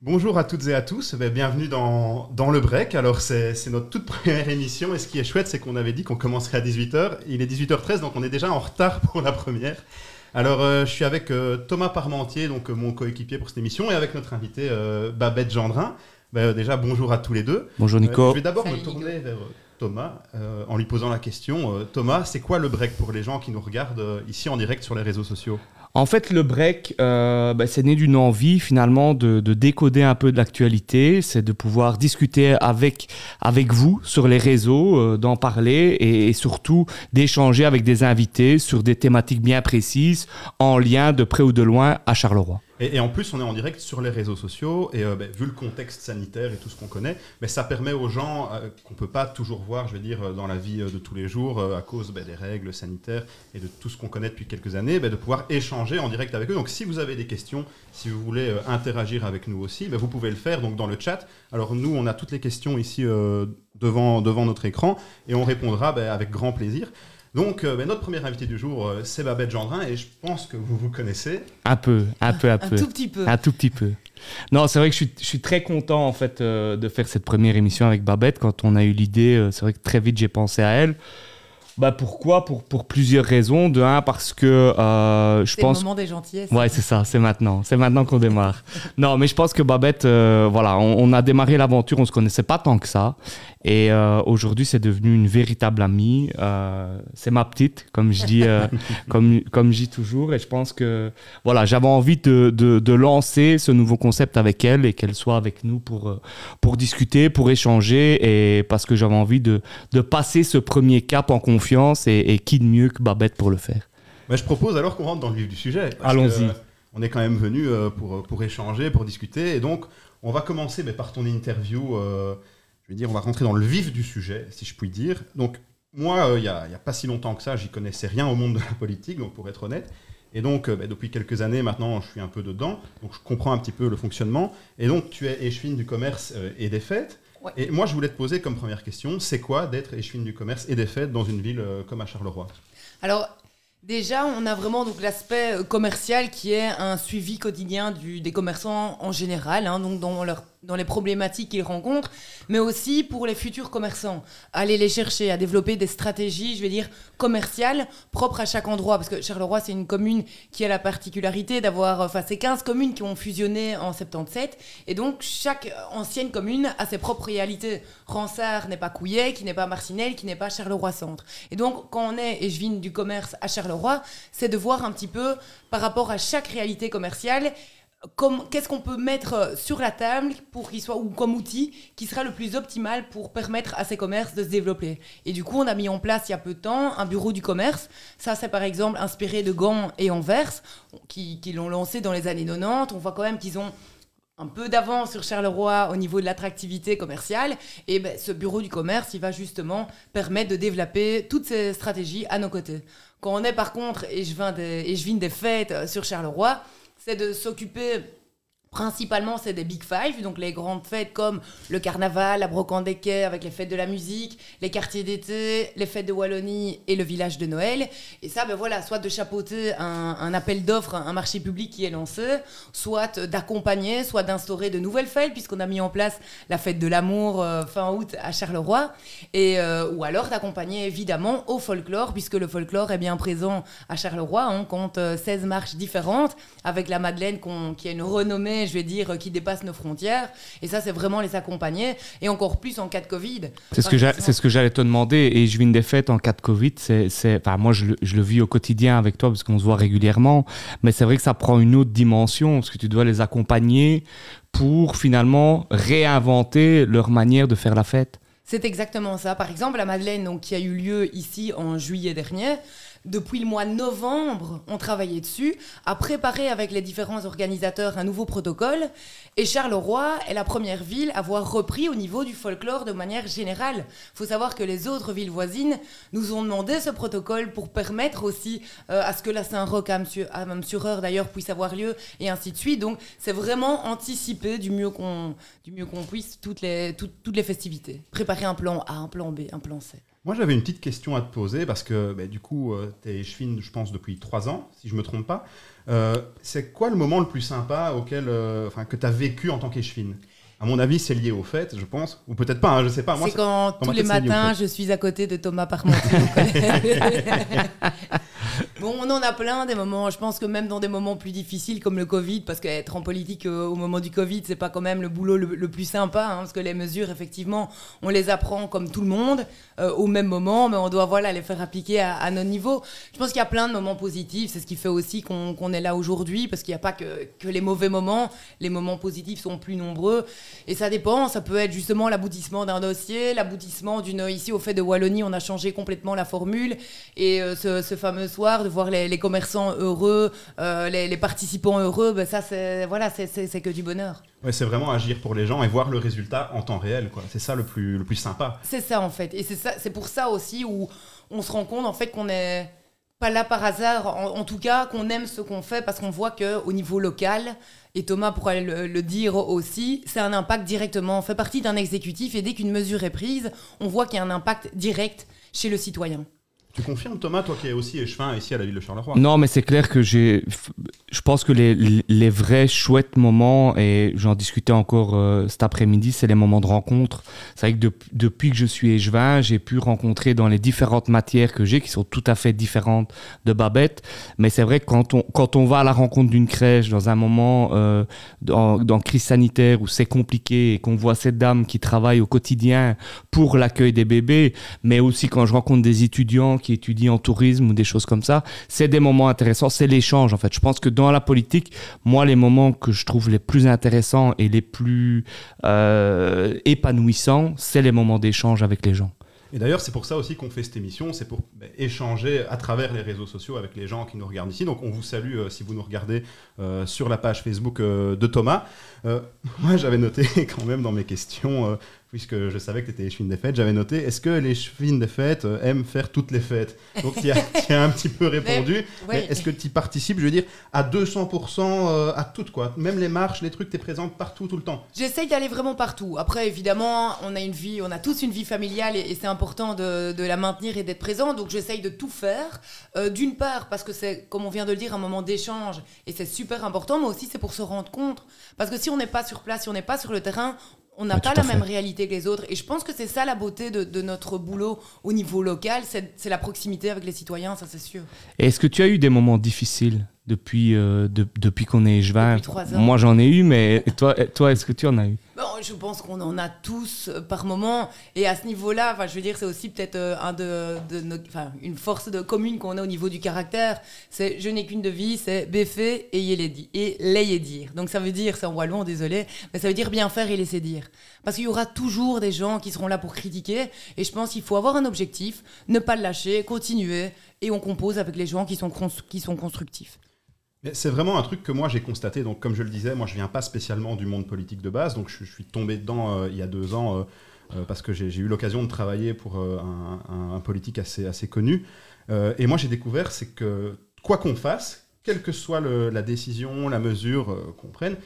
Bonjour à toutes et à tous, ben, bienvenue dans, dans le break. Alors c'est notre toute première émission et ce qui est chouette c'est qu'on avait dit qu'on commencerait à 18h. Il est 18h13 donc on est déjà en retard pour la première. Alors euh, je suis avec euh, Thomas Parmentier, donc euh, mon coéquipier pour cette émission, et avec notre invité Babette Gendrin. Ben, déjà bonjour à tous les deux. Bonjour Nico. je vais d'abord me tourner vers Thomas en lui posant la question. Thomas, c'est quoi le break pour les gens qui nous regardent ici en direct sur les réseaux sociaux? En fait, le break, euh, bah, c'est né d'une envie finalement de, décoder un peu de l'actualité, c'est de pouvoir discuter avec, avec vous sur les réseaux, euh, d'en parler et, surtout d'échanger avec des invités sur des thématiques bien précises en lien de près ou de loin à Charleroi. Et, en plus, on est en direct sur les réseaux sociaux, et euh, ben, vu le contexte sanitaire et tout ce qu'on connaît, ben, ça permet aux gens euh, qu'on ne peut pas toujours voir, je veux dire, dans la vie euh, de tous les jours, à cause ben, des règles sanitaires et de tout ce qu'on connaît depuis quelques années, de pouvoir échanger en direct avec eux. Donc si vous avez des questions, si vous voulez interagir avec nous aussi, vous pouvez le faire donc, dans le chat. Alors nous, on a toutes les questions ici devant, devant notre écran, et on répondra avec grand plaisir. Donc, euh, ben, notre premier invité du jour, euh, c'est Babette Gendrin, et je pense que vous vous connaissez. Un peu, un peu, un peu. Un tout petit peu. Un tout petit peu. Non, c'est vrai que je suis, je suis, très content, en fait, euh, de faire cette première émission avec Babette. Quand on a eu l'idée, c'est vrai que très vite, j'ai pensé à elle. Bah pourquoi? Pour, pour plusieurs raisons. De un, parce que euh, je pense. C'est le moment des gentillesses. Ouais, c'est ça, c'est maintenant. C'est maintenant qu'on démarre. non, mais je pense que Babette, voilà, on, on, a démarré l'aventure, on se connaissait pas tant que ça. Et euh, aujourd'hui, c'est devenu une véritable amie. Euh, c'est ma petite, comme je dis, euh, comme, comme je dis toujours. Et je pense que voilà, j'avais envie de, de, de, lancer ce nouveau concept avec elle et qu'elle soit avec nous pour, pour discuter, pour échanger. Et parce que j'avais envie de, de passer ce premier cap en confiance. Et, et qui de mieux que Babette pour le faire Mais Je propose alors qu'on rentre dans le vif du sujet. Allons-y. On est quand même venu pour, pour échanger, pour discuter. Et donc, on va commencer mais par ton interview je vais dire, on va rentrer dans le vif du sujet, si je puis dire. Donc, moi, euh, il n'y a, pas si longtemps que ça, j'y connaissais rien au monde de la politique, donc pour être honnête. Et donc, euh, bah, depuis quelques années maintenant, je suis un peu dedans, donc je comprends un petit peu le fonctionnement. Et donc, tu es échevine du commerce euh, et des fêtes. Et moi, je voulais te poser comme première question, c'est quoi d'être échevine du commerce et des fêtes dans une ville comme à Charleroi? Alors, Déjà, on a vraiment donc l'aspect commercial qui est un suivi quotidien du, des commerçants en général, hein, donc dans leur dans les problématiques qu'ils rencontrent, mais aussi pour les futurs commerçants. Aller les chercher, à développer des stratégies, je vais dire, commerciales propres à chaque endroit. Parce que Charleroi, c'est une commune qui a la particularité d'avoir, enfin, c'est 15 communes qui ont fusionné en 77. Et donc, chaque ancienne commune a ses propres réalités. Ransard n'est pas Couillet, qui n'est pas Marcinelle, qui n'est pas Charleroi-Centre. Et donc, quand on est viens du commerce à Charleroi, c'est de voir un petit peu par rapport à chaque réalité commerciale qu'est-ce qu'on peut mettre euh, sur la table pour qu'il soit ou comme outil qui sera le plus optimal pour permettre à ces commerces de se développer. Et du coup, on a mis en place il y a peu de temps un bureau du commerce. Ça, c'est par exemple inspiré de Gand et Anvers qui, l'ont lancé dans les années 90. On voit quand même qu'ils ont un peu d'avance sur Charleroi au niveau de l'attractivité commerciale. Et ben, ce bureau du commerce, il va justement permettre de développer toutes ces stratégies à nos côtés. Quand on est par contre, et je viens des, et je viens des fêtes euh, sur Charleroi, c'est de s'occuper Principalement, c'est des Big Five, donc les grandes fêtes comme le carnaval, la brocante des avec les fêtes de la musique, les quartiers d'été, les fêtes de Wallonie et le village de Noël. Et ça, ben voilà, soit de chapeauter un, appel d'offres, un marché public qui est lancé, soit d'accompagner, soit d'instaurer de nouvelles fêtes, puisqu'on a mis en place la fête de l'amour euh, fin août à Charleroi, et, euh, ou alors d'accompagner évidemment au folklore, puisque le folklore est bien présent à Charleroi. On compte 16 euh, marches différentes, avec la Madeleine qui a une renommée je vais dire, qui dépassent nos frontières. Et ça, c'est vraiment les accompagner. Et encore plus en cas de Covid. C'est ce, ce que j'allais te demander. Et je vis des fêtes en cas de Covid. C'est, enfin, moi, je, je, le vis au quotidien avec toi parce qu'on se voit régulièrement. Mais c'est vrai que ça prend une autre dimension parce que tu dois les accompagner pour finalement réinventer leur manière de faire la fête. C'est exactement ça. Par exemple, la Madeleine, donc, qui a eu lieu ici en juillet dernier, depuis le mois de novembre, on travaillait dessus, à préparer avec les différents organisateurs un nouveau protocole. Et Charleroi est la première ville à avoir repris au niveau du folklore de manière générale. Il faut savoir que les autres villes voisines nous ont demandé ce protocole pour permettre aussi euh, à ce que la Saint-Roch à, Heure d'ailleurs puisse avoir lieu et ainsi de suite. Donc c'est vraiment anticiper du mieux qu'on puisse toutes les, toutes les festivités. Préparer un plan A, un plan B, un plan C. Moi, j'avais une petite question à te poser parce que bah, du coup, tu es chevine, je pense, depuis trois ans, si je me trompe pas. c'est quoi le moment le plus sympa auquel, enfin, que tu as vécu en tant qu'échevine à mon avis, c'est lié au fait, je pense. Ou peut-être pas, hein, je sais pas. C'est quand tous les matins, je suis à côté de Thomas Parmentier Bon, on en a plein des moments. Je pense que même dans des moments plus difficiles comme le Covid, parce qu'être en politique euh, au moment du Covid, c'est pas quand même le boulot le, plus sympa, hein, parce que les mesures, effectivement, on les apprend comme tout le monde euh, au même moment, mais on doit voilà les faire appliquer à, nos niveaux. Je pense qu'il y a plein de moments positifs. C'est ce qui fait aussi qu'on est là aujourd'hui, parce qu'il n'y a pas que, que les mauvais moments. Les moments positifs sont plus nombreux, et ça dépend. Ça peut être justement l'aboutissement d'un dossier, l'aboutissement d'une ici au fait de Wallonie, on a changé complètement la formule, et euh, ce, ce fameux soir de voir les, commerçants heureux, euh, les, participants heureux, ben ça, c'est voilà, que du bonheur. Ouais, c'est vraiment agir pour les gens et voir le résultat en temps réel. C'est ça le plus, le plus sympa. C'est ça, en fait. Et c'est pour ça aussi où on se rend compte, en fait, qu'on n'est pas là par hasard, en, tout cas, qu'on aime ce qu'on fait parce qu'on voit qu'au niveau local, et Thomas pourrait le, le dire aussi, c'est un impact directement. On fait partie d'un exécutif et dès qu'une mesure est prise, on voit qu'il y a un impact direct chez le citoyen. Tu confirmes, Thomas, toi qui es aussi échevin ici à la ville de Charleroi? Non, mais c'est clair que j'ai. Je pense que les, les, vrais chouettes moments, et j'en discutais encore euh, cet après-midi, c'est les moments de rencontre. C'est vrai que depuis que je suis échevin, j'ai pu rencontrer dans les différentes matières que j'ai, qui sont tout à fait différentes de Babette. Mais c'est vrai que quand on, quand on va à la rencontre d'une crèche dans un moment euh, dans, dans, crise sanitaire où c'est compliqué et qu'on voit cette dame qui travaille au quotidien pour l'accueil des bébés, mais aussi quand je rencontre des étudiants qui étudient en tourisme ou des choses comme ça, c'est des moments intéressants, c'est l'échange en fait. Je pense que dans la politique, moi, les moments que je trouve les plus intéressants et les plus euh, épanouissants, c'est les moments d'échange avec les gens. Et d'ailleurs, c'est pour ça aussi qu'on fait cette émission, c'est pour ben, échanger à travers les réseaux sociaux avec les gens qui nous regardent ici. Donc on vous salue euh, si vous nous regardez euh, sur la page Facebook de Thomas. moi, j'avais noté quand même dans mes questions puisque je savais que tu étais chevine des fêtes, j'avais noté est-ce que les chevines des fêtes euh, aiment faire toutes les fêtes Donc tu as, as, un petit peu répondu. Mais, est-ce que tu participes, je veux dire, à 200% euh, à toutes, quoi Même les marches, les trucs, tu es présente partout, tout le temps J'essaye d'aller vraiment partout. Après, évidemment, on a une vie, on a tous une vie familiale et, c'est important de, de, la maintenir et d'être présent. Donc j'essaye de tout faire. Euh, d'une part, parce que c'est, comme on vient de le dire, un moment d'échange et c'est super important, mais aussi c'est pour se rendre compte. Parce que si on n'est pas sur place, si on n'est pas sur le terrain, on n'a pas la même réalité que les autres. Et je pense que c'est ça la beauté de, notre boulot au niveau local, c'est la proximité avec les citoyens, ça c'est sûr. Est-ce que tu as eu des moments difficiles depuis, euh, depuis qu'on est échevin Moi j'en ai eu, mais toi, toi est-ce que tu en as eu? Je pense qu'on en a tous euh, par moment. Et à ce niveau-là, je veux dire, c'est aussi peut-être euh, une force de commune qu'on a au niveau du caractère. C'est je n'ai qu'une devise, c'est beffer et l'ayez dire. Donc ça veut dire, c'est en wallon, désolé, mais ça veut dire bien faire et laisser dire. Parce qu'il y aura toujours des gens qui seront là pour critiquer. Et je pense qu'il faut avoir un objectif, ne pas le lâcher, continuer. Et on compose avec les gens qui sont, qui sont constructifs. C'est vraiment un truc que moi j'ai constaté. Donc, comme je le disais, moi je viens pas spécialement du monde politique de base. Donc, je, suis tombé dedans euh, il y a deux ans euh, euh, parce que j'ai eu l'occasion de travailler pour un, politique assez, assez connu. et moi j'ai découvert, c'est que quoi qu'on fasse, quelle que soit la décision, la mesure qu'on prenne,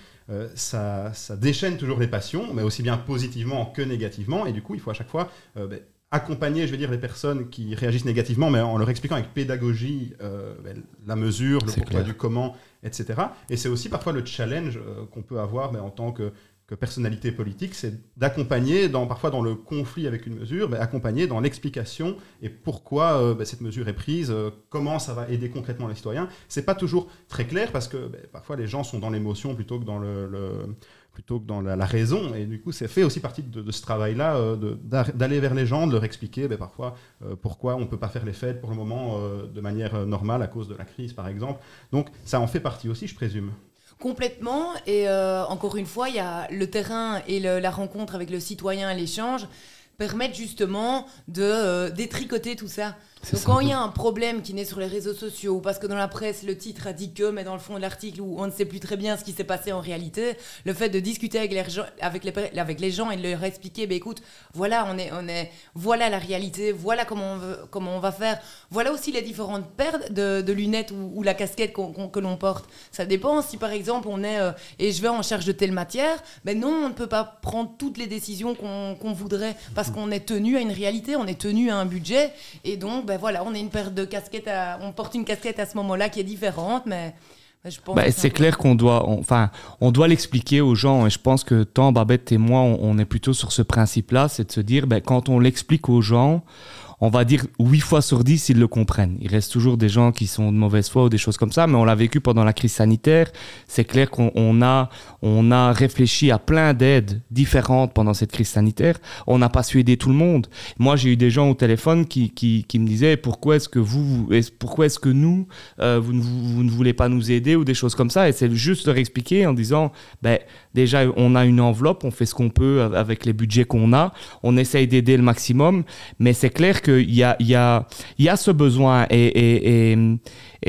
ça, ça, déchaîne toujours les passions, mais aussi bien positivement que négativement. Et du coup, il faut à chaque fois ben, accompagner, je veux dire, les personnes qui réagissent négativement, mais en leur expliquant avec pédagogie euh, ben, la mesure, le pourquoi du comment, etc. Et c'est aussi parfois le challenge euh, qu'on peut avoir mais en tant que, personnalité politique, c'est d'accompagner, dans, parfois dans le conflit avec une mesure, mais accompagner dans l'explication et pourquoi euh, ben, cette mesure est prise, comment ça va aider concrètement les citoyens. C'est pas toujours très clair parce que ben, parfois les gens sont dans l'émotion plutôt que dans le plutôt que dans la, raison. Et du coup, c'est fait aussi partie de, ce travail-là, euh, d'aller vers les gens, de leur expliquer ben, parfois euh, pourquoi on ne peut pas faire les fêtes pour le moment euh, de manière normale à cause de la crise, par exemple. Donc, ça en fait partie aussi, je présume. Complètement. Et encore une fois, il y a le terrain et la rencontre avec le citoyen et l'échange permettent justement de détricoter tout ça. Donc quand il y a un problème qui naît sur les réseaux sociaux, ou parce que dans la presse, le titre a dit que, mais dans le fond de l'article, où on ne sait plus très bien ce qui s'est passé en réalité, le fait de discuter avec les, gens, avec les, avec les gens et de leur expliquer, ben écoute, voilà, on est, on est, voilà la réalité, voilà comment on, veut, comment on va faire, voilà aussi les différentes paires de, de lunettes ou, la casquette que l'on porte. Ça dépend si par exemple on est, euh, et je vais en charge de telle matière, ben non, on ne peut pas prendre toutes les décisions qu'on voudrait parce qu'on est tenu à une réalité, on est tenu à un budget, et donc, ben voilà, on est une paire de casquettes, on porte une casquette à ce moment-là qui est différente, mais. Bah, c'est clair qu'on doit, enfin, on doit l'expliquer aux gens. Et je pense que tant Babette et moi, on, est plutôt sur ce principe-là, c'est de se dire, ben, quand on l'explique aux gens, on va dire 8 fois sur 10, ils le comprennent. Il reste toujours des gens qui sont de mauvaise foi ou des choses comme ça, mais on l'a vécu pendant la crise sanitaire. C'est clair qu'on a, on a réfléchi à plein d'aides différentes pendant cette crise sanitaire. On n'a pas su aider tout le monde. Moi, j'ai eu des gens au téléphone qui, qui, me disaient pourquoi est-ce que vous, pourquoi est-ce que nous, euh, vous, vous, ne, voulez pas nous aider ou des choses comme ça? Et c'est juste leur expliquer en disant, ben, déjà, on a une enveloppe, on fait ce qu'on peut avec les budgets qu'on a, on essaye d'aider le maximum, mais c'est clair que il y a, y, a, ce besoin et,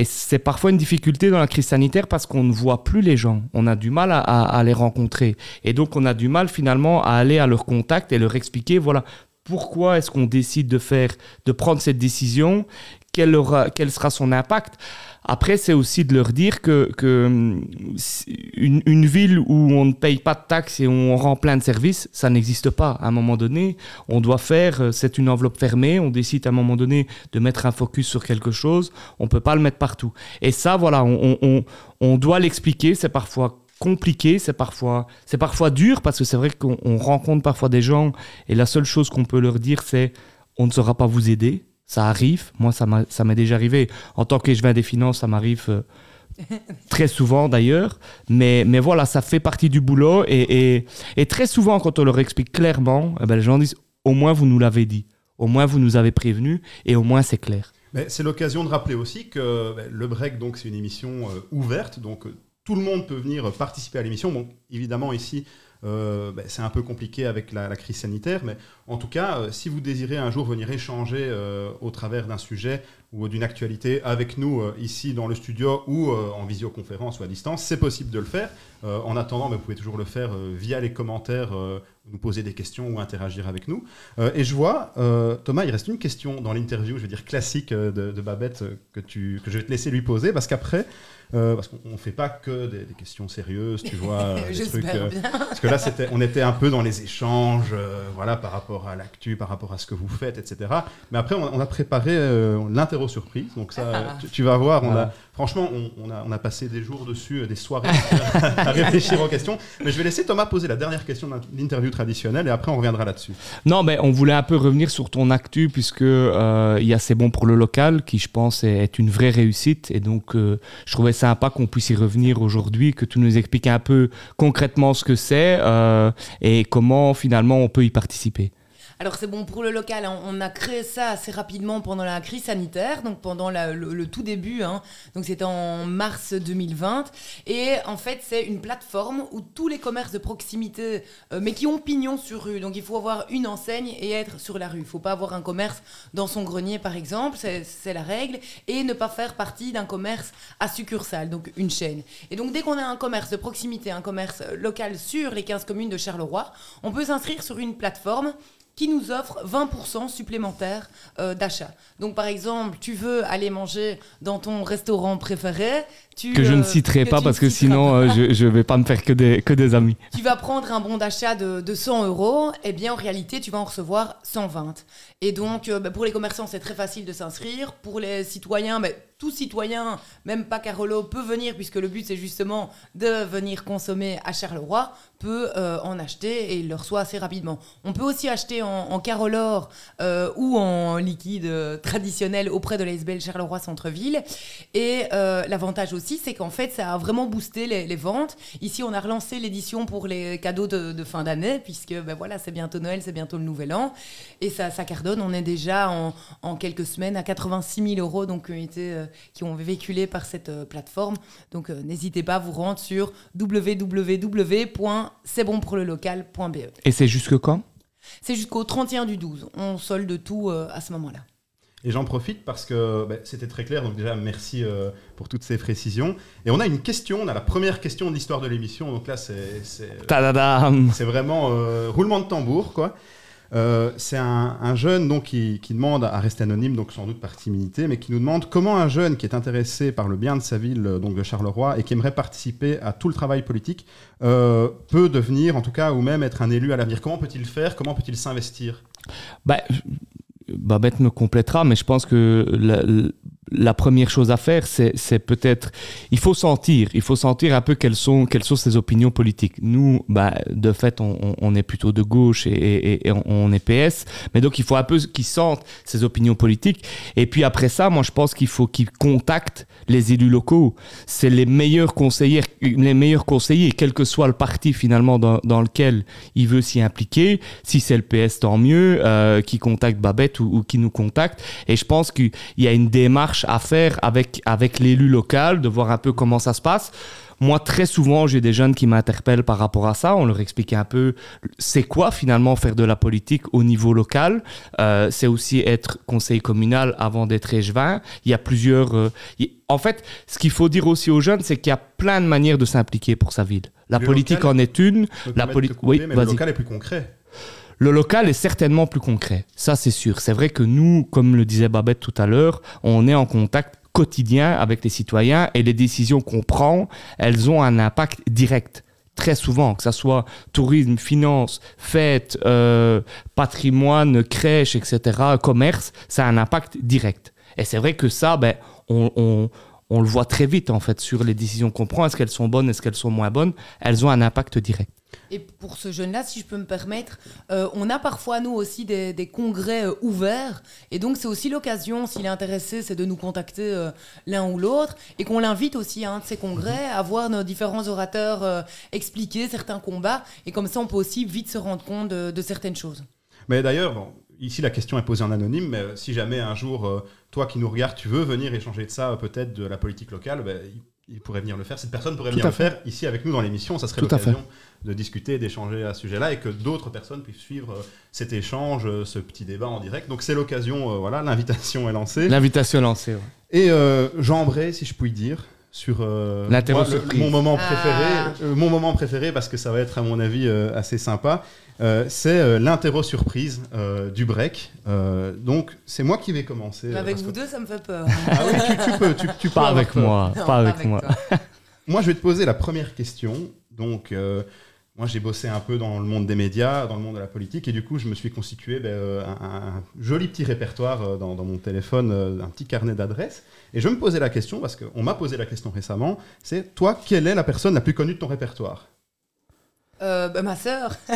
c'est parfois une difficulté dans la crise sanitaire parce qu'on ne voit plus les gens. On a du mal à, à, les rencontrer. Et donc, on a du mal finalement à aller à leur contact et leur expliquer, voilà, pourquoi est-ce qu'on décide de faire, de prendre cette décision, quel, aura, quel sera son impact? Après, c'est aussi de leur dire que, que hum, une, ville où on ne paye pas de taxes et on rend plein de services, ça n'existe pas. À un moment donné, on doit faire, euh, c'est une enveloppe fermée, on décide à un moment donné de mettre un focus sur quelque chose, on ne peut pas le mettre partout. Et ça, voilà, on, on, on doit l'expliquer, c'est parfois compliqué, c'est parfois, c'est parfois dur parce que c'est vrai qu'on rencontre parfois des gens et la seule chose qu'on peut leur dire c'est on ne saura pas vous aider, ça arrive. Moi, ça m'est déjà arrivé. En tant qu'échevin des finances, ça m'arrive euh, très souvent d'ailleurs. Mais, mais voilà, ça fait partie du boulot. Et, et, très souvent, quand on leur explique clairement, eh ben, les gens disent au moins vous nous l'avez dit. Au moins vous nous avez prévenu. Et au moins c'est clair. C'est l'occasion de rappeler aussi que ben, le break, donc, c'est une émission euh, ouverte. Donc, tout le monde peut venir participer à l'émission. Bon, évidemment, ici, euh, ben, c'est un peu compliqué avec la, crise sanitaire, mais en tout cas, euh, si vous désirez un jour venir échanger euh, au travers d'un sujet ou d'une actualité avec nous ici dans le studio ou en visioconférence ou à distance, c'est possible de le faire. en attendant, ben, vous pouvez toujours le faire via les commentaires, nous poser des questions ou interagir avec nous. et je vois, Thomas, il reste une question dans l'interview, je veux dire classique de, Babette, que, tu, que je vais te laisser lui poser, parce qu'après, euh, parce qu'on ne fait pas que des, questions sérieuses, tu vois. des trucs, euh, parce que là, c'était, on était un peu dans les échanges, euh, voilà, par rapport à l'actu, par rapport à ce que vous faites, etc. Mais après, on, a préparé surprise. Donc ça, tu, vas voir, on a, franchement, on, a, on, a, passé des jours dessus, des soirées à réfléchir aux questions. Mais je vais laisser Thomas poser la dernière question de l'interview traditionnelle et après, on reviendra là-dessus. Non, mais on voulait un peu revenir sur ton actu, puisque il y a C'est bon pour le local, qui, je pense, est, une vraie réussite. Et donc, je trouvais sympa qu'on puisse y revenir aujourd'hui, que tu nous expliques un peu concrètement ce que c'est euh, et comment finalement on peut y participer. Alors c'est bon pour le local, hein. on a créé ça assez rapidement pendant la crise sanitaire, donc pendant le, tout début, hein. donc c'était en mars 2020. Et en fait c'est une plateforme où tous les commerces de proximité, euh, mais qui ont pignon sur rue, donc il faut avoir une enseigne et être sur la rue. Il ne faut pas avoir un commerce dans son grenier par exemple, c'est la règle, et ne pas faire partie d'un commerce à succursale, donc une chaîne. Et donc dès qu'on a un commerce de proximité, un commerce local sur les 15 communes de Charleroi, on peut s'inscrire sur une plateforme qui nous offre 20% supplémentaire euh, d'achat. Donc par exemple, tu veux aller manger dans ton restaurant préféré, que je ne euh, citerai pas parce que sinon euh, je ne vais pas me faire que des, que des amis. Tu vas prendre un bon d'achat de, de, 100 euros, et eh bien en réalité tu vas en recevoir 120. Et donc bah, pour les commerçants c'est très facile de s'inscrire, pour les citoyens, bah, tout citoyen, même pas Carolo, peut venir puisque le but c'est justement de venir consommer à Charleroi, peut en acheter et il le reçoit assez rapidement. On peut aussi acheter en, en Carolor ou en liquide traditionnel auprès de l'ASBL Charleroi Centre-Ville. Et l'avantage aussi c'est qu'en fait, ça a vraiment boosté les, ventes. Ici, on a relancé l'édition pour les cadeaux de, fin d'année, puisque ben voilà, c'est bientôt Noël, c'est bientôt le Nouvel An. Et ça, ça cardonne. On est déjà en, quelques semaines à 86 000 euros donc, été, euh, qui ont véhiculé par cette euh, plateforme. Donc, euh, n'hésitez pas à vous rendre sur www.c'estbonpourlelocal.be. Et c'est jusque quand? C'est jusqu'au 31 du 12. On solde tout à ce moment-là. Et j'en profite parce que ben, c'était très clair, donc déjà merci euh, pour toutes ces précisions. Et on a une question, on a la première question de l'histoire de l'émission, donc là c'est c'est vraiment euh, roulement de tambour quoi. Euh, c'est un, jeune donc, qui, demande à rester anonyme, donc sans doute par timidité, mais qui nous demande comment un jeune qui est intéressé par le bien de sa ville, donc de Charleroi, et qui aimerait participer à tout le travail politique, peut devenir, en tout cas, ou même être un élu à l'avenir. Comment peut-il faire? Comment peut-il s'investir? Bah, Babette me complétera, mais je pense que première chose à faire, c'est peut-être, il faut sentir, il faut sentir un peu quelles sont, quelles sont ses opinions politiques. Nous, bah, de fait, on, est plutôt de gauche et, on est PS, mais donc il faut un peu qu'ils sentent ses opinions politiques. Et puis après ça, moi, je pense qu'il faut qu'ils contactent les élus locaux. C'est les meilleurs conseillers, les meilleurs conseillers, quel que soit le parti finalement dans, lequel il veut s'y impliquer. Si c'est le PS, tant mieux, euh, qui contacte Babette ou, ou qui nous contacte. Et je pense qu'il y a une démarche à faire avec, avec l'élu local, de voir un peu comment ça se passe. Moi, très souvent, j'ai des jeunes qui m'interpellent par rapport à ça. On leur explique un peu c'est quoi finalement faire de la politique au niveau local. Euh, c'est aussi être conseil communal avant d'être échevin. Il y a plusieurs. Euh, en fait, ce qu'il faut dire aussi aux jeunes, c'est qu'il y a plein de manières de s'impliquer pour sa ville. La politique en est une. La politique. Oui, mais le local est plus concret. Le local est certainement plus concret, ça c'est sûr. C'est vrai que nous, comme le disait Babette tout à l'heure, on est en contact quotidien avec les citoyens et les décisions qu'on prend, elles ont un impact direct très souvent, que ce soit tourisme, finance, fêtes, euh, patrimoine, crèche, etc., commerce, ça a un impact direct. Et c'est vrai que ça, ben, on, le voit très vite en fait sur les décisions qu'on prend. Est-ce qu'elles sont bonnes, est-ce qu'elles sont moins bonnes? Elles ont un impact direct. Et pour ce jeune-là, si je peux me permettre, euh, on a parfois, nous aussi, des, congrès euh, ouverts. Et donc, c'est aussi l'occasion, s'il est intéressé, c'est de nous contacter euh, l'un ou l'autre. Et qu'on l'invite aussi à un de ces congrès, à voir nos différents orateurs expliquer certains combats. Et comme ça, on peut aussi vite se rendre compte de, certaines choses. Mais d'ailleurs, bon, ici, la question est posée en anonyme. Mais si jamais un jour, toi qui nous regardes, tu veux venir échanger de ça, peut-être de la politique locale, ben, il pourrait venir le faire. Cette personne pourrait venir le faire ici avec nous dans l'émission. Ça serait l'occasion de discuter, d'échanger à ce sujet-là et que d'autres personnes puissent suivre euh, cet échange, euh, ce petit débat en direct. Donc c'est l'occasion, euh, voilà, l'invitation est lancée. L'invitation est lancée, Et j'embraye, si je puis dire, sur mon moment préféré, ah. mon moment préféré parce que ça va être à mon avis assez sympa. c'est l'interro surprise du break. donc c'est moi qui vais commencer. avec vous deux, ça me fait peur. ah oui, tu, peux, tu, tu pas avec moi, pas avec, moi. moi, je vais te poser la première question. Donc moi, j'ai bossé un peu dans le monde des médias, dans le monde de la politique, et du coup, je me suis constitué ben, euh, un, joli petit répertoire euh, dans, mon téléphone, euh, un petit carnet d'adresses. Et je me posais la question, parce qu'on m'a posé la question récemment, c'est toi, quelle est la personne la plus connue de ton répertoire? Ben, ma sœur.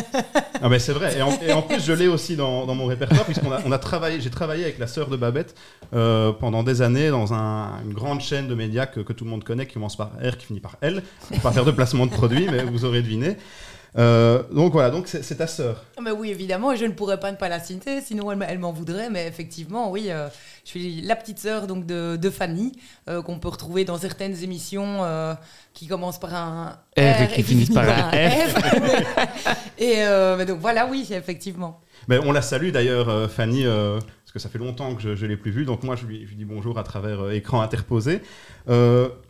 ah ben c'est vrai. Et en, plus, je l'ai aussi dans, mon répertoire, puisqu'on a, on a travaillé, j'ai travaillé avec la sœur de Babette pendant des années dans une grande chaîne de médias que, tout le monde connaît, qui commence par R, qui finit par L. Va pas faire de placement de produits, mais vous aurez deviné. Euh, donc voilà, donc c'est ta sœur. Mais oui, évidemment, et je ne pourrais pas ne pas la citer, sinon elle, m'en voudrait. Mais effectivement, oui, euh, je suis la petite sœur donc de, Fanny, euh, qu'on peut retrouver dans certaines émissions qui commencent par un R, et qui, finissent par un F. et donc voilà, oui, effectivement. Mais on la salue d'ailleurs, Fanny, parce que ça fait longtemps que je ne l'ai plus vue. Donc moi, je lui, je lui, dis bonjour à travers écran interposé.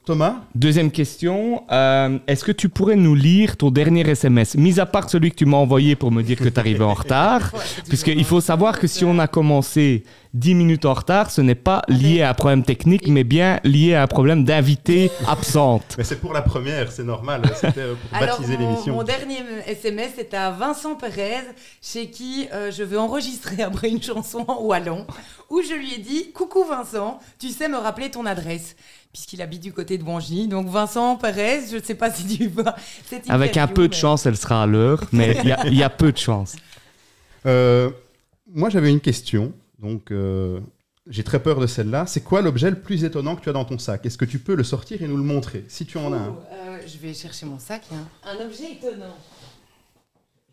Thomas? Deuxième question. Euh, est-ce que tu pourrais nous lire ton dernier SMS Mis à part celui que tu m'as envoyé pour me dire que tu arrivais en retard. Puisqu'il faut savoir que si on a commencé 10 minutes en retard, ce n'est pas lié à un problème technique, mais bien lié à un problème d'invité absente. Mais c'est pour la première, c'est normal. C'était euh, pour baptiser l'émission. Mon dernier SMS, c'était à Vincent Perez, chez qui euh, je vais enregistrer après une chanson en wallon, où je lui ai dit Coucou Vincent, tu sais me rappeler ton adresse puisqu'il habite du côté de Bongy. Donc Vincent Perez, je ne sais pas si tu vois Avec un peu de chance, elle sera à l'heure, mais il y, a peu de chance. Euh, moi, j'avais une question. Donc, euh, j'ai très peur de celle-là. C'est quoi l'objet le plus étonnant que tu as dans ton sac? Est-ce que tu peux le sortir et nous le montrer, si tu en as un? Euh, Je vais chercher mon sac. Hein. Un objet étonnant.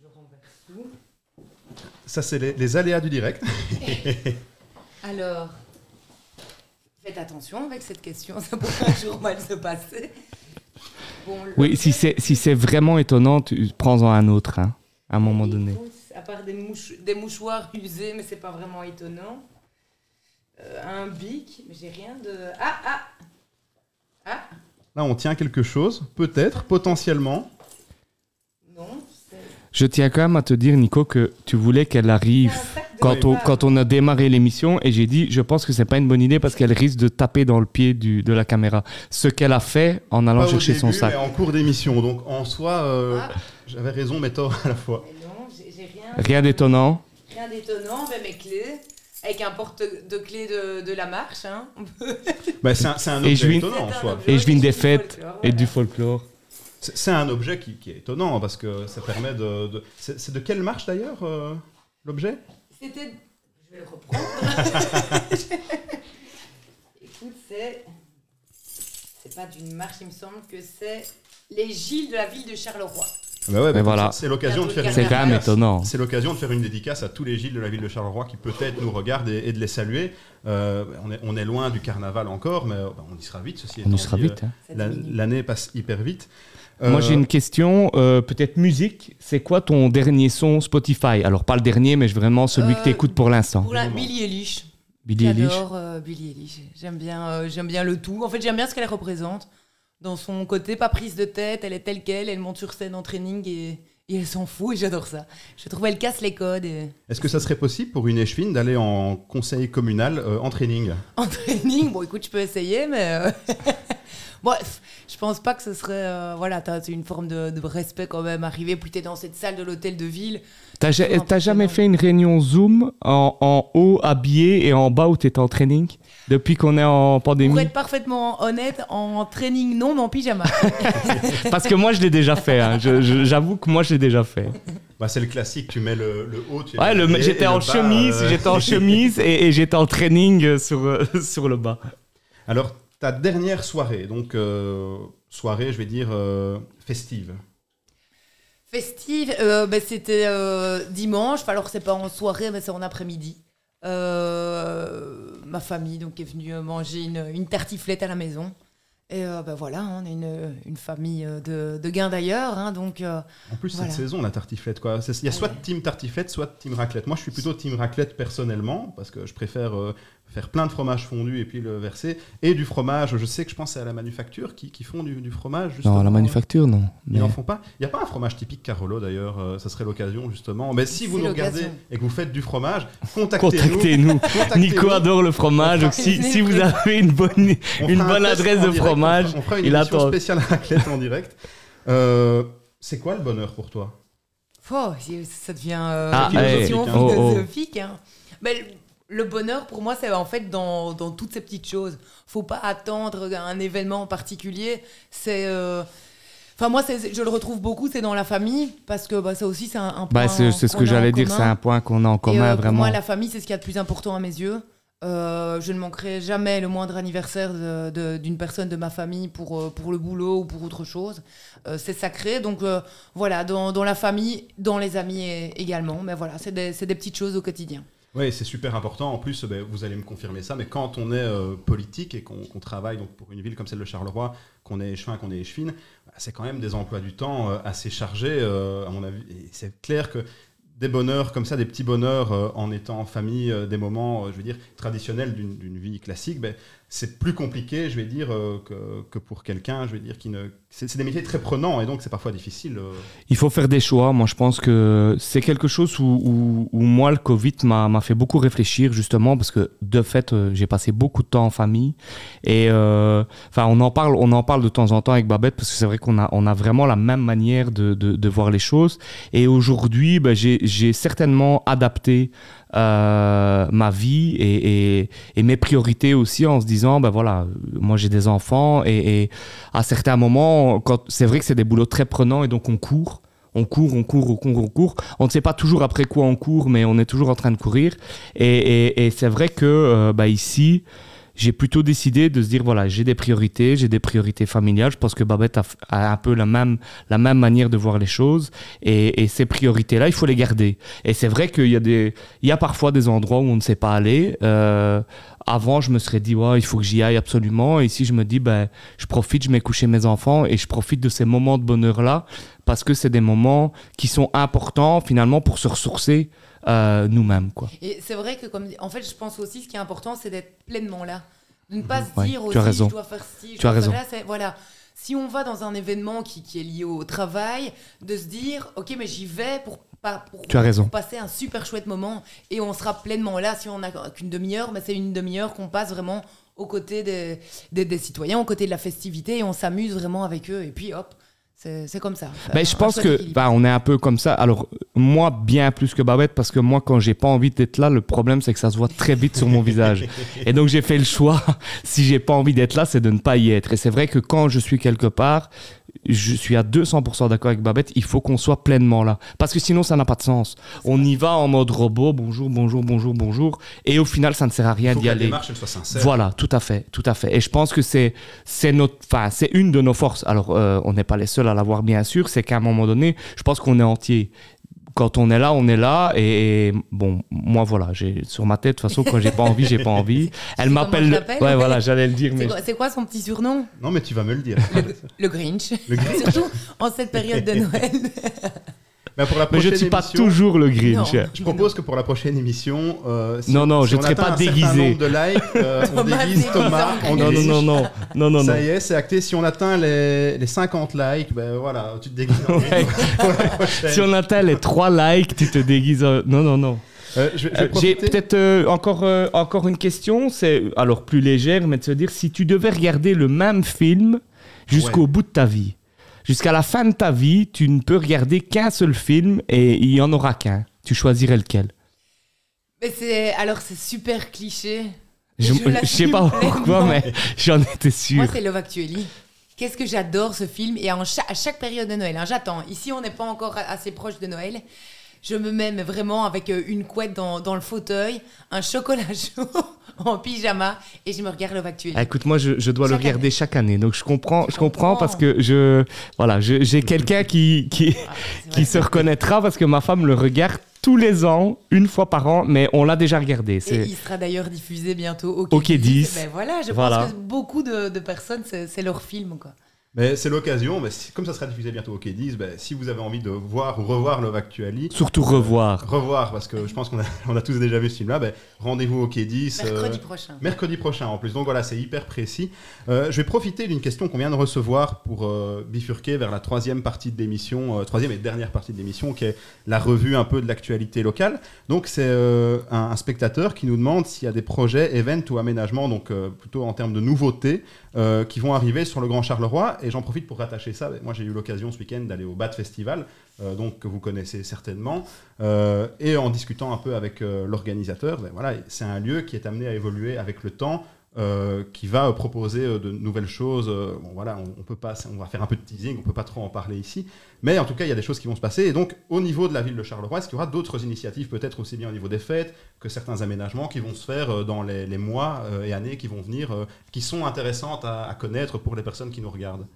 Je renverse tout. Ça, c'est les aléas du direct. Alors, Faites attention avec cette question, ça pourrait toujours mal se passer. oui, si c'est si c'est vraiment étonnant, prends-en un autre, hein, à un moment donné. À part des, des mouchoirs usés, mais c'est pas vraiment étonnant. Euh, un bic, mais j'ai rien de. Ah, ah Ah Là, on tient quelque chose, peut-être, potentiellement. Non. Je tiens quand même à te dire, Nico, que tu voulais qu'elle arrive quand on, repas. quand on a démarré l'émission et j'ai dit, je pense que c'est pas une bonne idée parce qu'elle risque de taper dans le pied du, de la caméra. Ce qu'elle a fait en allant Pas au chercher son sac. mais en cours d'émission. Donc, en soi, euh, Ah. j'avais raison, mais tort à la fois. Mais non, j'ai j'ai rien. Rien d'étonnant. Rien d'étonnant, ben mes clés. Avec un porte de clés de, de la marche. Hein. Bah, c'est un, c'est un Et objet je viens- étonnant en C'est un soi. objet Et je viens des du fêtes folklore, et du folklore. C'est un objet qui, qui est étonnant parce que ça permet de. de- c'est de quelle marche d'ailleurs euh, l'objet? C'était. Je vais le reprendre. Écoute, c'est. C'est pas d'une marche, il me semble que c'est les Gilles de la ville de Charleroi. Bah ouais, Mais voilà. C'est l'occasion de faire une C'est quand même dédicace. étonnant. C'est l'occasion de faire une dédicace à tous les Gilles de la ville de Charleroi qui peut-être nous regardent et, et de les saluer. Euh, on, est, on est loin du carnaval encore, mais euh, bah, on y sera vite. Ceci On y sera dit, vite. hein. euh, minute. L'année passe hyper vite. Moi, Euh, j'ai une question, euh, peut-être musique. C'est quoi ton dernier son Spotify? Alors, pas le dernier, mais vraiment celui que Euh, tu écoutes pour l'instant. Pour la. Billie Eilish. Billie Eilish. J'adore euh, Billie Eilish. J'aime bien, euh, j'aime bien le tout. En fait, j'aime bien ce qu'elle représente. Dans son côté, pas prise de tête, elle est telle qu'elle, elle monte sur scène en training et, et elle s'en fout et j'adore ça. Je trouve elle casse les codes et... Est-ce que ça serait possible pour une échevine d'aller en conseil communal euh, en training? En training? Bon, écoute, je peux essayer, mais euh, bref, je pense pas que ce serait. euh, voilà, t'as une forme de, de respect quand même. Arriver, puis t'es dans cette salle de l'hôtel de ville. T'as ja- jamais fait une réunion Zoom en, en haut habillé et en bas où t'étais en training? Depuis qu'on est en Pour pandémie être parfaitement honnête, en training, non, mais en pyjama. Parce que moi je l'ai déjà fait. hein. J'avoue que moi je l'ai déjà fait. bah, C'est le classique, tu mets le, le haut, tu Ouais, et j'étais en bas, chemise, euh, j'étais en chemise et, et j'étais en training euh, sur, euh, sur le bas. Alors, ta dernière soirée, donc euh, soirée, je vais dire euh, festive. Festive, euh, ben, c'était dimanche. Enfin, Alors, c'est pas en soirée, mais c'est en après-midi. Ma famille donc est venue manger une, une tartiflette à la maison. Et ben voilà, hein, on est une, une famille de, de gains d'ailleurs. hein, donc, En plus, Voilà. cette saison, la tartiflette, quoi. Il y a soit team tartiflette, soit team raclette. Moi, je suis plutôt team raclette personnellement, parce que je préfère faire plein de fromage fondu et puis le verser. Et du fromage, je sais que je pense à la manufacture qui, qui font du, du fromage. Justement. Non, la manufacture, non. Ils Mais- n'en font pas. Il n'y a pas un fromage typique Carolo d'ailleurs, euh, ça serait l'occasion justement. Mais si vous nous regardez et que vous faites du fromage, contactez-nous. Nico adore le fromage, donc si, si vous avez une bonne, On une un bonne adresse de direct, fromage, on fera, on fera une il attend. spéciale raclette en direct. Euh, c'est quoi le bonheur pour toi? Oh, ça devient euh, Ah, hey. question Oh, oh. philosophique. hein. Mais le- bonheur, pour moi, c'est en fait dans, dans toutes ces petites choses. Faut pas attendre un événement en particulier. C'est. euh, Enfin, moi, je le retrouve beaucoup, c'est dans la famille, parce que bah, ça aussi, c'est un, un point. Bah, c'est ce que j'allais dire, c'est un point qu'on a en Et, commun, euh, pour vraiment. moi, la famille, c'est ce qu'il y a de plus important à mes yeux. Euh, je ne manquerai jamais le moindre anniversaire d'une personne de ma famille pour, euh, pour le boulot ou pour autre chose. Euh, c'est sacré. Donc euh, voilà, dans, dans la famille, dans les amis également. Mais voilà, c'est des, c'est des petites choses au quotidien. Oui, c'est super important. En plus, ben, vous allez me confirmer ça, mais quand on est euh, politique et qu'on travaille donc, pour une ville comme celle de Charleroi, qu'on est échevin, qu'on est échevine, bah, c'est quand même des emplois du temps euh, assez chargés, euh, à mon avis. C'est clair que des bonheurs comme ça, des petits bonheurs euh, en étant en famille, euh, des moments, euh, je veux dire, traditionnels d'une vie classique, ben, c'est plus compliqué, je vais dire, que, que pour quelqu'un, je vais dire, qui ne... C'est des métiers très prenants et donc c'est parfois difficile. Il faut faire des choix. Moi, je pense que c'est quelque chose où, où- moi, le Covid m'a fait beaucoup réfléchir, justement, parce que de fait, j'ai passé beaucoup de temps en famille. Et enfin, on en parle, on en parle de temps en temps avec Babette, parce que c'est vrai qu'on a, on a vraiment la même manière de, de- de voir les choses. Et aujourd'hui, ben, j'ai j'ai certainement adapté euh, ma vie et, mes priorités aussi en se disant, ben voilà, moi j'ai des enfants et, à certains moments, c'est vrai que c'est des boulots très prenants et donc on court. On court, on court, on court, on court. On ne sait pas toujours après quoi on court, mais on est toujours en train de courir. Et, c'est vrai que euh, bah, ici, j'ai plutôt décidé de se dire voilà, j'ai des priorités, j'ai des priorités familiales. Je pense que Babette a, a un peu la même, la même manière de voir les choses. Et, et ces priorités-là, il faut les garder. Et c'est vrai qu'il y, a des- il y a parfois des endroits où on ne sait pas aller. Euh, avant, je me serais dit, ouais, il faut que j'y aille absolument. Et ici, je me dis, ben, je profite, je mets coucher mes enfants et je profite de ces moments de bonheur-là parce que c'est des moments qui sont importants finalement pour se ressourcer euh, nous-mêmes. Quoi. Et c'est vrai que, comme, en fait, je pense aussi, ce qui est important, c'est d'être pleinement là. De ne pas se Ouais, dire tu aussi, as raison. je dois faire ci, je Tu as dois faire raison. là. Voilà. Si on va dans un événement qui, qui est lié au travail, de se dire, ok, mais j'y vais pour, pas- pour, Tu as raison. pour passer un super chouette moment et on sera pleinement là. Si on n'a qu'une demi-heure, mais c'est une demi-heure qu'on passe vraiment aux côtés des, des, des citoyens, aux côtés de la festivité et on s'amuse vraiment avec eux. Et puis hop, c'est comme ça. Ben, Un je pense que ben, on est un peu comme ça. Alors, moi, bien plus que Babette, parce que moi, quand j'ai pas envie d'être là, le problème, c'est que ça se voit très vite sur mon visage. Et donc, j'ai fait le choix, si j'ai pas envie d'être là, c'est de ne pas y être. Et c'est vrai que quand je suis quelque part, je suis à 200% d'accord avec Babette, il faut qu'on soit pleinement là. Parce que sinon, ça n'a pas de sens. On y va en mode robot, bonjour, bonjour, bonjour, bonjour. Et au final, ça ne sert à rien d'y aller. démarche soit sincère. Voilà, tout à fait, tout à fait. Et je pense que c'est c'est notre, enfin c'est une de nos forces. Alors euh, on n'est pas les seuls à l'avoir bien sûr. C'est qu'à un moment donné, je pense qu'on est entier. Quand on est là, on est là. Et, et bon, moi voilà, j'ai sur ma tête de toute façon quand j'ai pas envie, j'ai pas envie. Elle m'appelle. le- Ouais, voilà, j'allais le dire, C'est mais quoi, c'est quoi son petit surnom? Non, mais tu vas me le dire. Le Grinch. Le Grinch. Surtout en cette période de Noël. Mais pour la mais je prochaine ne suis pas émission, toujours le Grinch. Non. Je propose que pour la prochaine émission, euh, si, Non, non, si je ne serai pas déguisé. nombre de likes, euh, on Thomas déguise Thomas Non, non, non, non, non, non, non. Ça y est, c'est acté. Si on atteint les, les 50 likes, ben voilà, tu te déguises en Ouais. Prochaine. Si on atteint les trois likes, tu te déguises. en- Non, non, non. Euh, Euh, J'ai peut-être euh, encore, euh, encore une question, c'est alors plus légère, mais de se dire si tu devais regarder le même film jusqu'au Ouais. bout de ta vie, jusqu'à la fin de ta vie, tu ne peux regarder qu'un seul film et il y en aura qu'un. Tu choisirais lequel? Mais c'est alors c'est super cliché. Je Je je sais pas pourquoi, mais j'en étais sûr. Moi c'est Love Actually. Qu'est-ce que j'adore ce film? Et en cha- à chaque période de Noël. hein, J'attends. Ici on n'est pas encore assez proche de Noël. Je me mets mais vraiment avec euh, une couette dans, dans le fauteuil, un chocolat chaud en pyjama et je me regarde Love Actually. Ah, écoute, moi, je, je dois le regarder chaque année, donc je comprends, je comprends comprends. parce que je, voilà, je- j'ai quelqu'un qui, qui, Ah, qui se reconnaîtra parce que ma femme le regarde tous les ans, une fois par an, mais on l'a déjà regardé. Et il sera d'ailleurs diffusé bientôt au Quai 10. Ben voilà, je Voilà. pense que beaucoup de, de personnes, c'est c'est leur film. Quoi. Mais c'est l'occasion, mais si- comme ça sera diffusé bientôt au Quai 10, ben, si vous avez envie de voir ou revoir Love Actually, surtout revoir. revoir, parce que je pense qu'on a, on a tous déjà vu ce film-là, ben, rendez-vous au Quai 10. euh, Mercredi prochain. Mercredi prochain en plus, donc voilà, c'est hyper précis. Euh, je vais profiter d'une question qu'on vient de recevoir pour euh, bifurquer vers la troisième partie de l'émission, euh, troisième et dernière partie de l'émission, qui est la revue un peu de l'actualité locale. Donc c'est euh, un, un spectateur qui nous demande s'il y a des projets, events ou aménagements, donc euh, plutôt en termes de nouveautés, euh, qui vont arriver sur le Grand Charleroi. Et j'en profite pour rattacher ça. Moi j'ai eu l'occasion ce week-end d'aller au BAT Festival, euh, donc que vous connaissez certainement. Euh, et en discutant un peu avec euh, l'organisateur, ben voilà, c'est un lieu qui est amené à évoluer avec le temps, euh, qui va euh, proposer euh, de nouvelles choses. Voilà, on, on peut pas, on va faire un peu de teasing, on peut pas trop en parler ici, mais en tout cas, il y a des choses qui vont se passer. Et donc, au niveau de la ville de Charleroi, est-ce qu'il y aura d'autres initiatives, peut-être aussi bien au niveau des fêtes que certains aménagements qui vont se faire dans les, mois et années qui vont venir, qui sont intéressantes à, connaître pour les personnes qui nous regardent?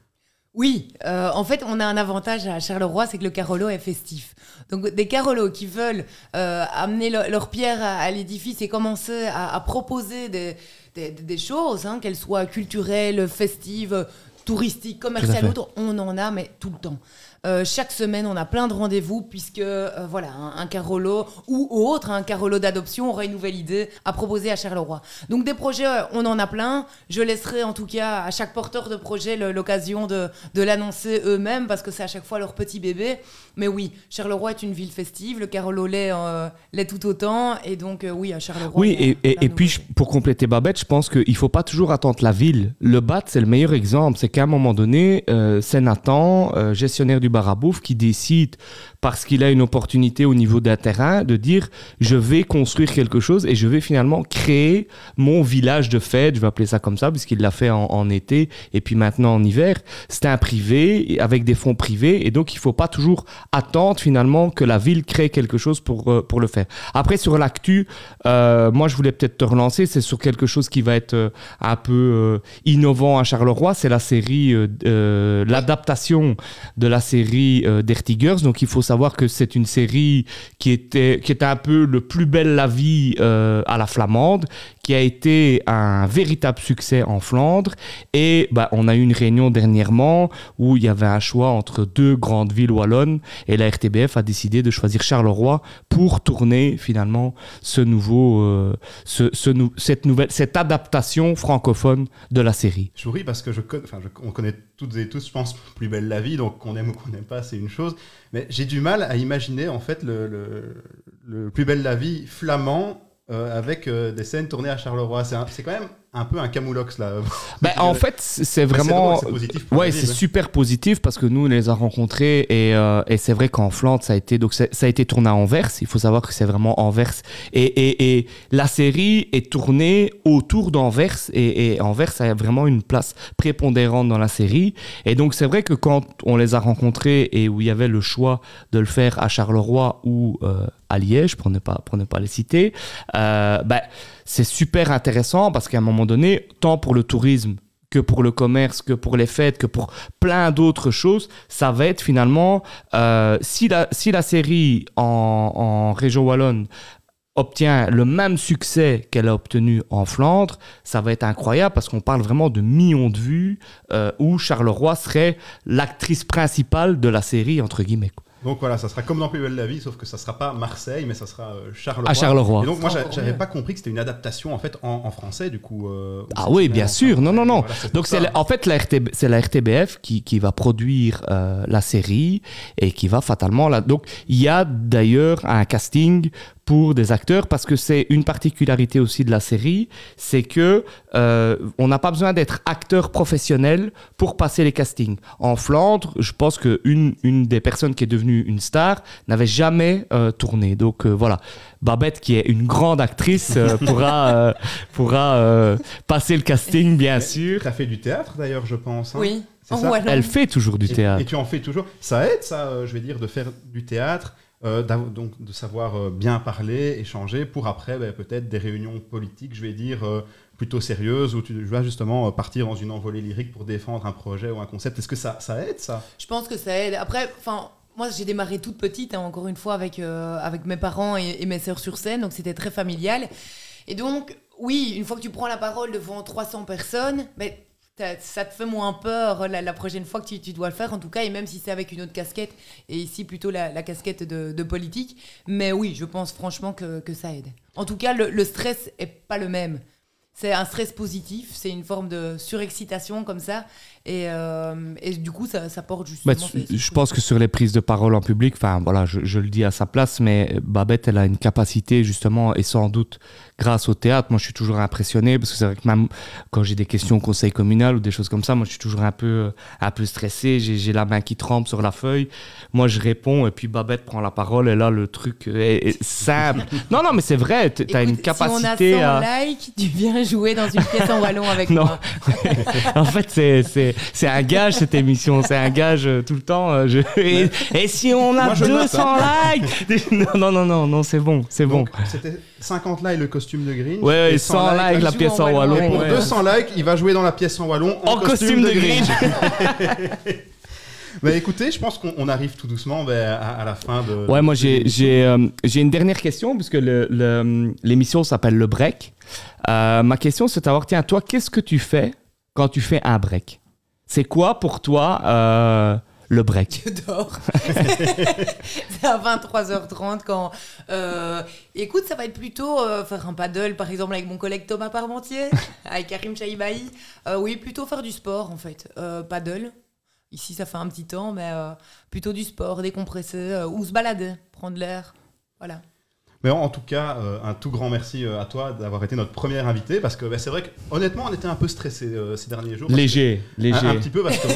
Oui, en fait, on a un avantage à Charleroi, c'est que le Carolo est festif. Donc, des Carolos qui veulent amener le- leur pierre à, l'édifice et commencer à proposer des, des, des choses, hein, qu'elles soient culturelles, festives, touristiques, commerciales, ou autres, on en a, mais tout le temps. Euh, chaque semaine, on a plein de rendez-vous puisque euh, voilà, un, un Carolo ou autre, un Carolo d'adoption aura une nouvelle idée à proposer à Charleroi. Donc des projets, euh, on en a plein. Je laisserai en tout cas à chaque porteur de projet l'occasion de, de l'annoncer eux-mêmes parce que c'est à chaque fois leur petit bébé. Mais oui, Charleroi est une ville festive, le Carolo l'est euh, tout autant et donc oui, à Charleroi. Oui, et, et, puis je- pour compléter Babette, je pense qu'il ne faut pas toujours attendre la ville. Le BAT, c'est le meilleur exemple. C'est qu'à un moment donné, c'est Nathan, gestionnaire du bar à bouffe, qui décide, parce qu'il a une opportunité au niveau d'un terrain, de dire je vais construire quelque chose et je vais finalement créer mon village de fête, je vais appeler ça comme ça, puisqu'il l'a fait en, été et puis maintenant en hiver. C'est un privé avec des fonds privés et donc il ne faut pas toujours attendre finalement que la ville crée quelque chose pour, euh, pour le faire. Après, sur l'actu, euh, moi je voulais peut-être te relancer, c'est sur quelque chose qui va être euh, un peu innovant à Charleroi, c'est la série, l'adaptation de la série d'Ertigers. Donc il faut savoir que c'est une série qui était, qui était un peu le plus belle la vie euh, à la flamande, qui a été un véritable succès en Flandre. Et bah, on a eu une réunion dernièrement où il y avait un choix entre deux grandes villes wallonnes et la RTBF a décidé de choisir Charleroi pour tourner finalement ce nouveau, euh, ce, ce cette nouvelle, cette adaptation francophone de la série. Je ris parce que je, enfin, on connaît toutes et tous, je pense, Plus belle la vie, donc qu'on aime ou qu'on n'aime pas, c'est une chose. Mais j'ai du mal à imaginer en fait le, le, le Plus belle la vie flamand avec euh, des scènes tournées à Charleroi. C'est quand même un peu un camoulox là. Ben, en fait, c'est vraiment. C'est positif. Ouais, c'est super positif parce que nous, on les a rencontrés et, euh, et c'est vrai qu'en Flandre, ça a été donc ça a été tourné à Anvers. Il faut savoir que c'est vraiment Anvers et, et, et, la série est tournée autour d'Anvers et, et Anvers a vraiment une place prépondérante dans la série. Et donc c'est vrai que quand on les a rencontrés et où il y avait le choix de le faire à Charleroi ou à Liège, pour ne pas, pour ne pas les citer, euh, ben, c'est super intéressant parce qu'à un moment donné, tant pour le tourisme que pour le commerce, que pour les fêtes, que pour plein d'autres choses, ça va être finalement, euh, si, la, si la série en, région wallonne obtient le même succès qu'elle a obtenu en Flandre, ça va être incroyable parce qu'on parle vraiment de millions de vues euh, où Charleroi serait l'actrice principale de la série, entre guillemets. Donc voilà, ça sera comme dans Plus belle la vie, sauf que ça sera pas Marseille, mais ça sera euh, Charleroi. À Charleroi. Et donc moi, j'avais pas compris que c'était une adaptation en fait en, français, du coup. Euh, ah oui, bien sûr. Non, non, non. donc c'est en fait la c'est la RTBF qui, qui va produire euh, la série et qui va fatalement la. Donc il y a d'ailleurs un casting pour des acteurs parce que c'est une particularité aussi de la série, c'est que euh, on n'a pas besoin d'être acteur professionnel pour passer les castings. En Flandre, je pense que une, une des personnes qui est devenue une star n'avait jamais euh, tourné. Donc euh, voilà, Babette qui est une grande actrice pourra pourra passer le casting bien sûr. Tu as fait du théâtre d'ailleurs, je pense. Hein oui. Elle fait toujours du théâtre. et tu en fais toujours. Ça aide, ça, je vais dire, de faire du théâtre euh, donc de savoir euh, bien parler, échanger, pour après ben, peut-être des réunions politiques, je vais dire, euh, plutôt sérieuses, où tu vas justement partir dans une envolée lyrique pour défendre un projet ou un concept. Est-ce que ça, aide, ça? Je pense que ça aide. Après, enfin... Moi, j'ai démarré toute petite, hein, encore une fois, avec, avec mes parents et, mes sœurs sur scène, donc c'était très familial. Et donc, oui, une fois que tu prends la parole devant 300 personnes, ben, ça te fait moins peur la, prochaine fois que tu, dois le faire, en tout cas, et même si c'est avec une autre casquette, et ici plutôt la, casquette de, politique. Mais oui, je pense franchement que, ça aide. En tout cas, le, le stress est pas le même. C'est un stress positif, c'est une forme de surexcitation comme ça. Et, euh, et, du coup, ça, ça porte justement. Bah, je pense que sur les prises de parole en public, enfin voilà, je, je, le dis à sa place, mais Babette, elle a une capacité justement, et sans doute grâce au théâtre, moi je suis toujours impressionné parce que c'est vrai que même quand j'ai des questions au conseil communal ou des choses comme ça, moi je suis toujours un peu, un peu stressé, j'ai la main qui tremble sur la feuille. Moi je réponds et puis Babette prend la parole et là le truc est, simple. non, non, mais c'est vrai, tu as une capacité si on a 100 à. Like, tu viens jouer dans une pièce en wallon avec non. moi. en fait, c'est c'est un gage cette émission, c'est un gage euh, tout le temps. Euh, je... et, si on a 200 likes Non, non, non, non, c'est bon, c'est bon. C'était 50 likes le costume de Green. Ouais, et 100, likes, la pièce en wallon. Et pour 200 likes, il va jouer dans la pièce en wallon en, costume, de, Green. bah écoutez, je pense qu'on arrive tout doucement à, la fin de. Ouais, moi j'ai euh, j'ai une dernière question puisque l'émission s'appelle le break. ma question c'est de savoir tiens toi qu'est-ce que tu fais quand tu fais un break? C'est quoi pour toi euh, le break? Je dors. c'est à 23h30 quand. Euh, écoute, ça va être plutôt euh, faire un paddle, par exemple, avec mon collègue Thomas Parmentier, avec Karim Chaibaï. oui, plutôt faire du sport, en fait. paddle. Ici, ça fait un petit temps, mais plutôt du sport, décompresser, ou se balader, prendre l'air. Voilà. Mais en, tout cas, euh, un tout grand merci euh, à toi d'avoir été notre première invité parce que bah, c'est vrai qu'honnêtement, on était un peu stressé euh, ces derniers jours. Léger, léger. Un, petit peu parce que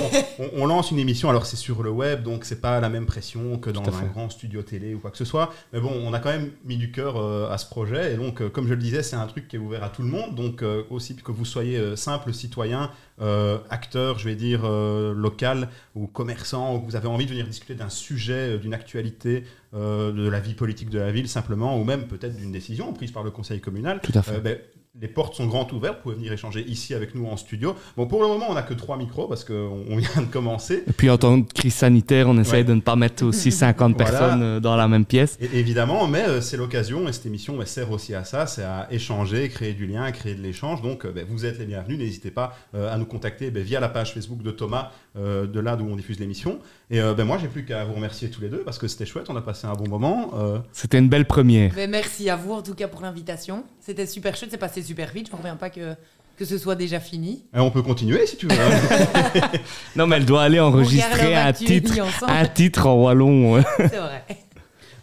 on, lance une émission, alors c'est sur le web, donc c'est pas la même pression que dans un grand studio télé ou quoi que ce soit. Mais bon, on a quand même mis du cœur à ce projet et donc, comme je le disais, c'est un truc qui est ouvert à tout le monde. Donc aussi que vous soyez simple citoyen, acteur, je vais dire local ou commerçant, ou que vous avez envie de venir discuter d'un sujet, d'une actualité, de la vie politique de la ville simplement ou même peut-être d'une décision prise par le conseil communal. Tout à fait. Euh, ben, les portes sont grandes ouvertes. Vous pouvez venir échanger ici avec nous en studio. Bon, pour le moment, on n'a que trois micros parce qu'on on vient de commencer. Et puis en temps de crise sanitaire, on essaye Ouais. de ne pas mettre aussi 50 Voilà. personnes euh, dans la même pièce. Et- évidemment, mais euh, c'est l'occasion, et cette émission elle sert aussi à ça, c'est à échanger, créer du lien, créer de l'échange. Donc, euh, ben, vous êtes les bienvenus. N'hésitez pas euh, à nous contacter ben, via la page Facebook de Thomas, de là d'où on diffuse l'émission. Et ben, moi, j'ai plus qu'à vous remercier tous les deux parce que c'était chouette, on a passé un bon moment. C'était une belle première. Mais merci à vous en tout cas pour l'invitation. C'était super chouette, c'est passé super vite. Je ne reviens pas que, que ce soit déjà fini. et on peut continuer si tu veux. hein. Non, mais elle doit aller enregistrer un titre, un titre en wallon. C'est vrai.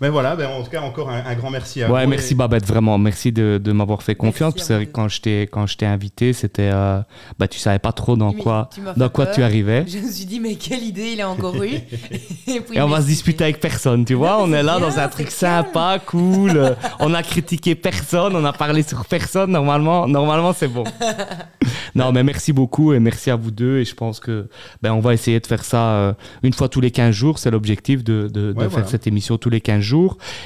Mais voilà, ben, en tout cas, encore un, un grand merci à Ouais, vous. merci Et- Babette, vraiment. Merci de, de m'avoir fait confiance. Merci Parce que quand je t'ai quand je t'ai invité, c'était euh, bah tu savais pas trop dans Mais quoi dans quoi peur. tu arrivais. Je me suis dit, mais quelle idée il a encore eu. Et, puis Et on va se disputer avec personne, tu vois. Non, On est là bien, dans un truc sympa, cool. On a critiqué personne, on a parlé sur personne. Normalement, normalement c'est bon. Non, mais merci beaucoup et merci à vous deux. Et je pense que ben, on va essayer de faire ça euh, une fois tous les 15 jours. C'est l'objectif de, de, de Ouais, faire voilà. cette émission tous les 15 jours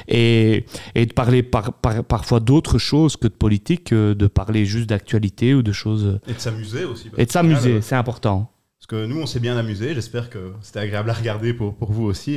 et, et de parler par, par- parfois d'autres choses que de politique, euh, de parler juste d'actualité ou de choses. euh, Et de s'amuser aussi. Et de s'amuser, euh, c'est important. Parce que nous, on s'est bien amusé. J'espère que c'était agréable à regarder pour, pour vous aussi.